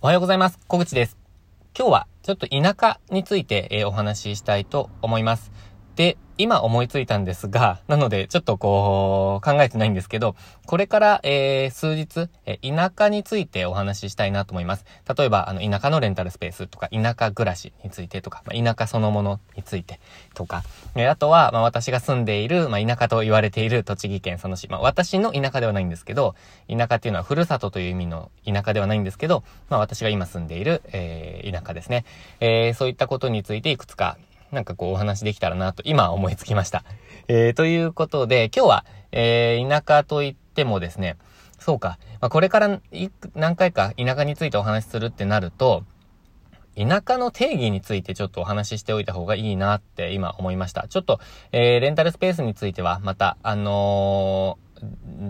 おはようございます。小口です。今日はちょっと田舎について、えー、お話ししたいと思います。で、今思いついたんですが、なのでちょっとこう考えてないんですけど、これから、えー、数日、え田舎についてお話ししたいなと思います。例えば、あの、田舎のレンタルスペースとか、田舎暮らしについてとか、まあ、田舎そのものについてとか、えあとは、まあ、私が住んでいる、まあ、田舎と言われている栃木県佐野市、まあ、私の田舎ではないんですけど、田舎っていうのはふるさとという意味の田舎ではないんですけど、まあ、私が今住んでいる、えー、田舎ですね。えー、そういったことについていくつかなんかこうお話できたらなと今思いつきました。えー、ということで、今日は、えー、田舎といってもですね、そうか、まあ、これから何回か田舎についてお話しするってなると、田舎の定義についてちょっとお話ししておいた方がいいなって今思いました。ちょっと、えー、レンタルスペースについてはまた、あのー、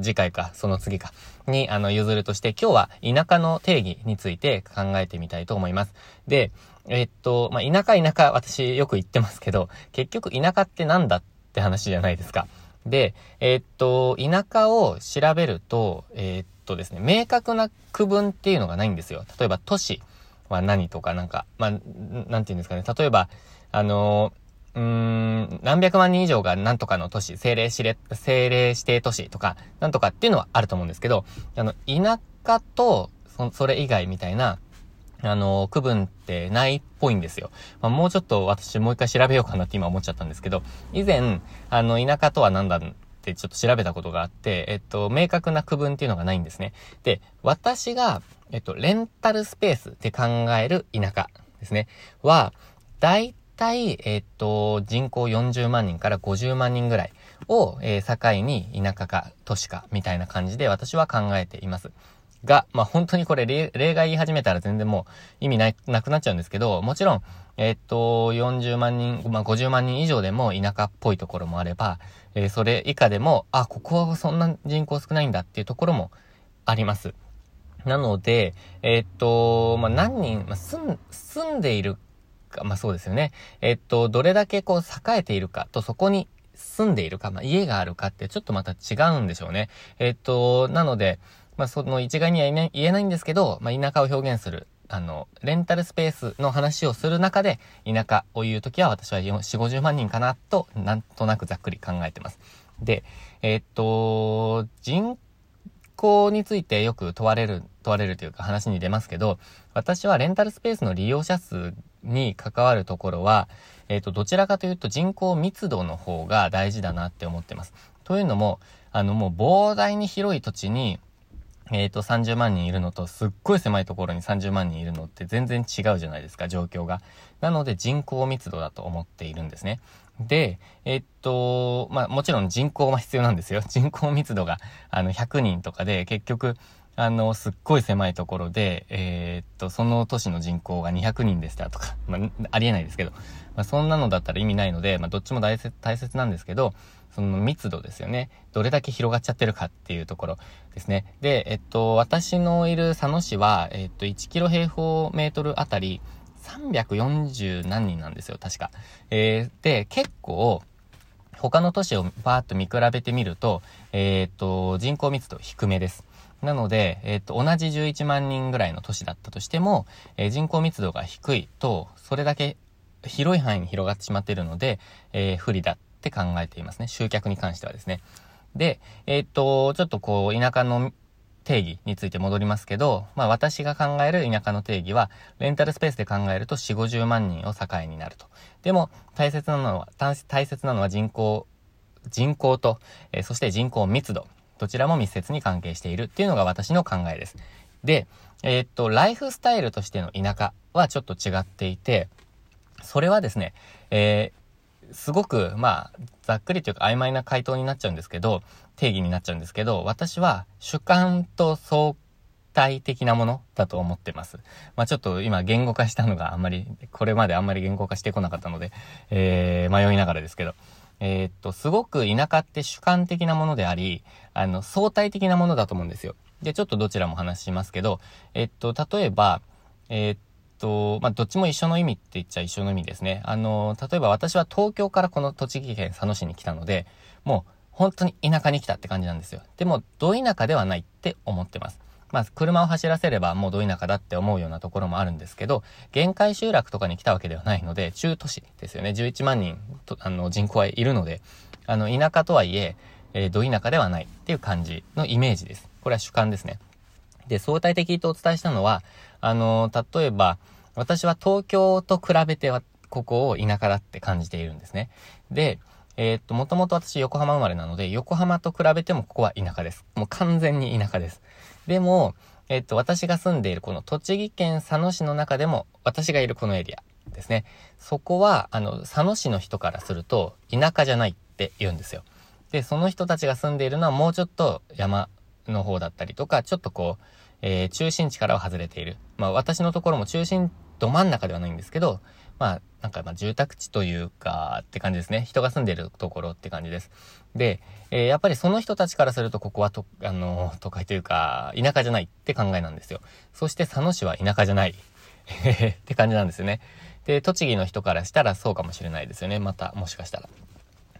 次回か、その次か、に、あの、譲るとして、今日は田舎の定義について考えてみたいと思います。で、えっと、まあ、田舎田舎、私よく言ってますけど、結局田舎ってなんだって話じゃないですか。で、えっと、田舎を調べると、えっとですね、明確な区分っていうのがないんですよ。例えば都市は何とかなんか、まあ、なんて言うんですかね。例えば、あのうーん、何百万人以上が何とかの都市、政令指令、政令指定都市とか、なんとかっていうのはあると思うんですけど、あの、田舎と、そ、それ以外みたいな、あの、区分ってないっぽいんですよ。まあ、もうちょっと私もう一回調べようかなって今思っちゃったんですけど、以前、あの、田舎とは何だってちょっと調べたことがあって、えっと、明確な区分っていうのがないんですね。で、私が、えっと、レンタルスペースって考える田舎ですね。は、大体、えっと、人口40万人から50万人ぐらいを、えー、境に田舎か都市かみたいな感じで私は考えています。が、まあ、本当にこれ例、例外言い始めたら全然もう意味ない、なくなっちゃうんですけど、もちろん、えー、っと、40万人、まあ、50万人以上でも田舎っぽいところもあれば、えー、それ以下でも、あ、ここはそんな人口少ないんだっていうところもあります。なので、えー、っと、まあ、何人、まあ、住ん、住んでいるか、まあ、そうですよね。えっと、どれだけこう栄えているかとそこに住んでいるか、まあ、家があるかってちょっとまた違うんでしょうね。えっと、なので、まあ、その一概には言えないんですけど、まあ、田舎を表現する、あの、レンタルスペースの話をする中で、田舎を言うときは私は4、50万人かなと、なんとなくざっくり考えてます。で、え、っと、人口についてよく問われる、問われるというか話に出ますけど、私はレンタルスペースの利用者数に関わるところは、えっ、と、どちらかというと人口密度の方が大事だなって思ってます。というのも、あの、もう膨大に広い土地に、えっ、ー、と、30万人いるのと、すっごい狭いところに30万人いるのって全然違うじゃないですか、状況が。なので人口密度だと思っているんですね。で、えっと、まあ、もちろん人口は必要なんですよ。人口密度が、あの、100人とかで、結局、あの、すっごい狭いところで、えー、っと、その都市の人口が200人でしたとか、まあ、ありえないですけど、まあ、そんなのだったら意味ないので、まあ、どっちも大切、大切なんですけど、その密度ですよね。どれだけ広がっちゃってるかっていうところですね。で、えっと、私のいる佐野市は、えっと、1キロ平方メートルあたり340何人なんですよ、確か。えー、で、結構、他の都市をバーッと見比べてみると、えー、っと、人口密度低めです。なので、えっ、と、同じ11万人ぐらいの都市だったとしても、えー、人口密度が低いと、それだけ広い範囲に広がってしまっているので、えー、不利だっって考えていますね。集客に関してはですね。で、えっ、と、ちょっとこう、田舎の定義について戻りますけど、まあ私が考える田舎の定義は、レンタルスペースで考えると4、50万人を境になると。でも、大切なのは、大切なのは人口、人口と、えー、そして人口密度。どちらも密接に関係しているっていうのが私の考えです。で、えー、っと、ライフスタイルとしての田舎はちょっと違っていて、それはですね、えー、すごく、まあ、ざっくりというか曖昧な回答になっちゃうんですけど、定義になっちゃうんですけど、私は主観と相対的なものだと思ってます。まあちょっと今言語化したのがあんまり、これまであんまり言語化してこなかったので、えー、迷いながらですけど。えー、っと、すごく田舎って主観的なものであり、あの、相対的なものだと思うんですよ。で、ちょっとどちらも話しますけど、えっと、例えば、えー、っと、まあ、どっちも一緒の意味って言っちゃ一緒の意味ですね。あの、例えば私は東京からこの栃木県佐野市に来たので、もう本当に田舎に来たって感じなんですよ。でも、ど田舎ではないって思ってます。まあ、車を走らせればもうど田舎だって思うようなところもあるんですけど、限界集落とかに来たわけではないので、中都市ですよね。11万人と、あの、人口はいるので、あの、田舎とはいえ、えー、ど田舎ではないっていう感じのイメージです。これは主観ですね。で、相対的とお伝えしたのは、あの、例えば、私は東京と比べては、ここを田舎だって感じているんですね。で、えー、っと、もともと私横浜生まれなので、横浜と比べてもここは田舎です。もう完全に田舎です。でも、えー、っと、私が住んでいるこの栃木県佐野市の中でも、私がいるこのエリアですね。そこは、あの、佐野市の人からすると、田舎じゃないって言うんですよ。で、その人たちが住んでいるのはもうちょっと山の方だったりとか、ちょっとこう、えー、中心地からは外れている。まあ私のところも中心ど真ん中ではないんですけど、まあ、なんかまあ住宅地というかって感じですね。人が住んでるところって感じです。で、えー、やっぱりその人たちからするとここはと、あの、都会というか、田舎じゃないって考えなんですよ。そして佐野市は田舎じゃないって感じなんですよね。で、栃木の人からしたらそうかもしれないですよね。また、もしかしたら。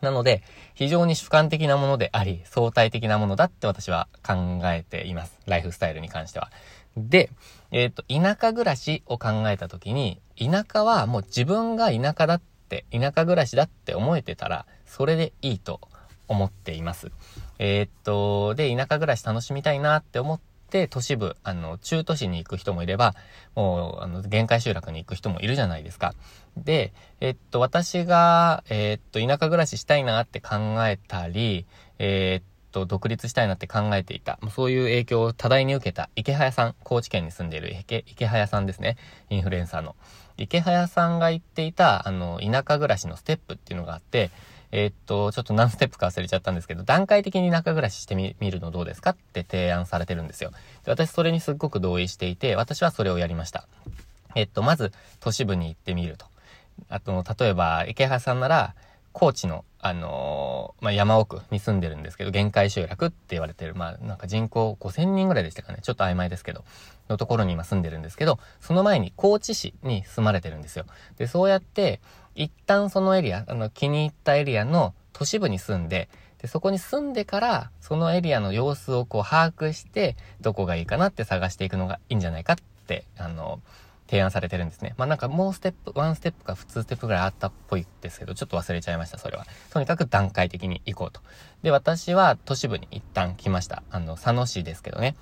なので、非常に主観的なものであり、相対的なものだって私は考えています。ライフスタイルに関しては。で、えっ、ー、と、田舎暮らしを考えたときに、田舎はもう自分が田舎だって、田舎暮らしだって思えてたら、それでいいと思っています。えー、っと、で、田舎暮らし楽しみたいなって思って、都市部、あの、中都市に行く人もいれば、もう、あの、限界集落に行く人もいるじゃないですか。で、えっと、私が、えっと、田舎暮らししたいなって考えたり、えっと、独立したいなって考えていた。そういう影響を多大に受けた池早さん、高知県に住んでいる池池早さんですね。インフルエンサーの。池早さんが言っていた、あの、田舎暮らしのステップっていうのがあって、えー、っと、ちょっと何ステップか忘れちゃったんですけど、段階的に田舎暮らししてみ、るのどうですかって提案されてるんですよ。で私それにすっごく同意していて、私はそれをやりました。えっと、まず、都市部に行ってみると。あと、例えば、池原さんなら、高知の、あのー、まあ、山奥に住んでるんですけど、限界集落って言われてる、まあ、なんか人口5000人ぐらいでしたかね。ちょっと曖昧ですけど、のところに今住んでるんですけど、その前に高知市に住まれてるんですよ。で、そうやって、一旦そのエリア、あの、気に入ったエリアの都市部に住んで、で、そこに住んでから、そのエリアの様子をこう把握して、どこがいいかなって探していくのがいいんじゃないかって、あの、提案されてるんですね。まあなんかもうステップ、ワンステップか普通ステップぐらいあったっぽいですけど、ちょっと忘れちゃいました、それは。とにかく段階的に行こうと。で、私は都市部に一旦来ました。あの、佐野市ですけどね。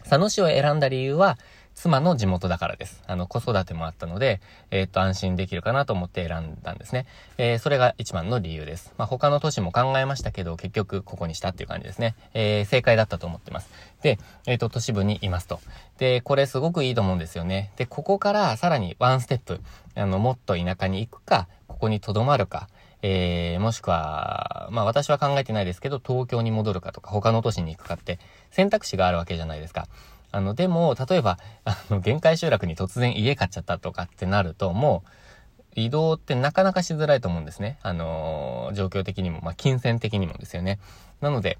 佐野市を選んだ理由は、妻の地元だからです。あの、子育てもあったので、えー、っと、安心できるかなと思って選んだんですね。えー、それが一番の理由です。まあ、他の都市も考えましたけど、結局ここにしたっていう感じですね。えー、正解だったと思ってます。で、えっと、都市部にいますと。で、これすごくいいと思うんですよね。で、ここからさらにワンステップ、あの、もっと田舎に行くか、ここに留まるか、えー、もしくは、まあ私は考えてないですけど、東京に戻るかとか、他の都市に行くかって選択肢があるわけじゃないですか。あの、でも、例えば、あの、限界集落に突然家買っちゃったとかってなると、もう、移動ってなかなかしづらいと思うんですね。あのー、状況的にも、まあ、金銭的にもですよね。なので、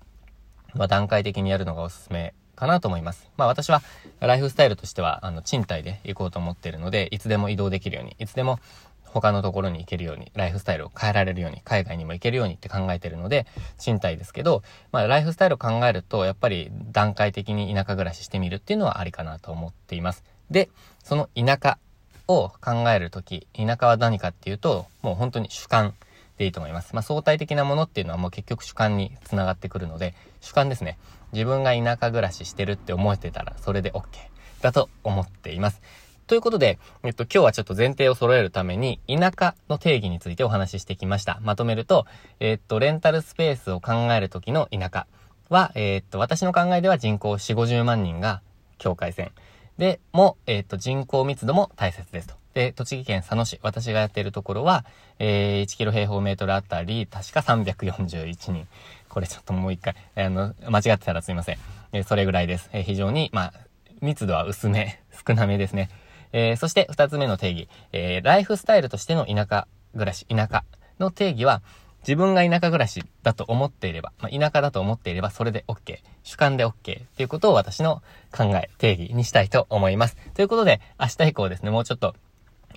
まあ、段階的にやるのがおすすめかなと思います。まあ、私は、ライフスタイルとしては、あの、賃貸で行こうと思っているので、いつでも移動できるように、いつでも、他のところに行けるように、ライフスタイルを変えられるように、海外にも行けるようにって考えてるので、賃貸ですけど、まあ、ライフスタイルを考えると、やっぱり段階的に田舎暮らししてみるっていうのはありかなと思っています。で、その田舎を考えるとき、田舎は何かっていうと、もう本当に主観でいいと思います。まあ、相対的なものっていうのはもう結局主観につながってくるので、主観ですね。自分が田舎暮らししてるって思えてたら、それで OK だと思っています。ということで、えっと、今日はちょっと前提を揃えるために、田舎の定義についてお話ししてきました。まとめると、えっと、レンタルスペースを考えるときの田舎は、えっと、私の考えでは人口4、50万人が境界線。で、も、えっと、人口密度も大切ですと。で、栃木県佐野市、私がやっているところは、えー、1キロ平方メートルあたり、確か341人。これちょっともう一回、あの、間違ってたらすいません。えー、それぐらいです。えー、非常に、まあ、密度は薄め、少なめですね。えー、そして二つ目の定義、えー、ライフスタイルとしての田舎暮らし、田舎の定義は、自分が田舎暮らしだと思っていれば、まあ、田舎だと思っていればそれで OK。主観で OK。っていうことを私の考え、定義にしたいと思います。ということで、明日以降ですね、もうちょっと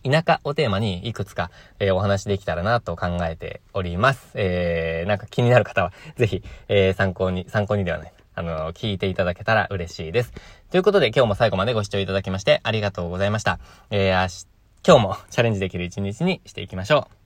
田舎をテーマにいくつか、えー、お話できたらなと考えております。えー、なんか気になる方は、ぜひ、えー、参考に、参考にではない。あの、聞いていただけたら嬉しいです。ということで今日も最後までご視聴いただきましてありがとうございました。えー、今日もチャレンジできる一日にしていきましょう。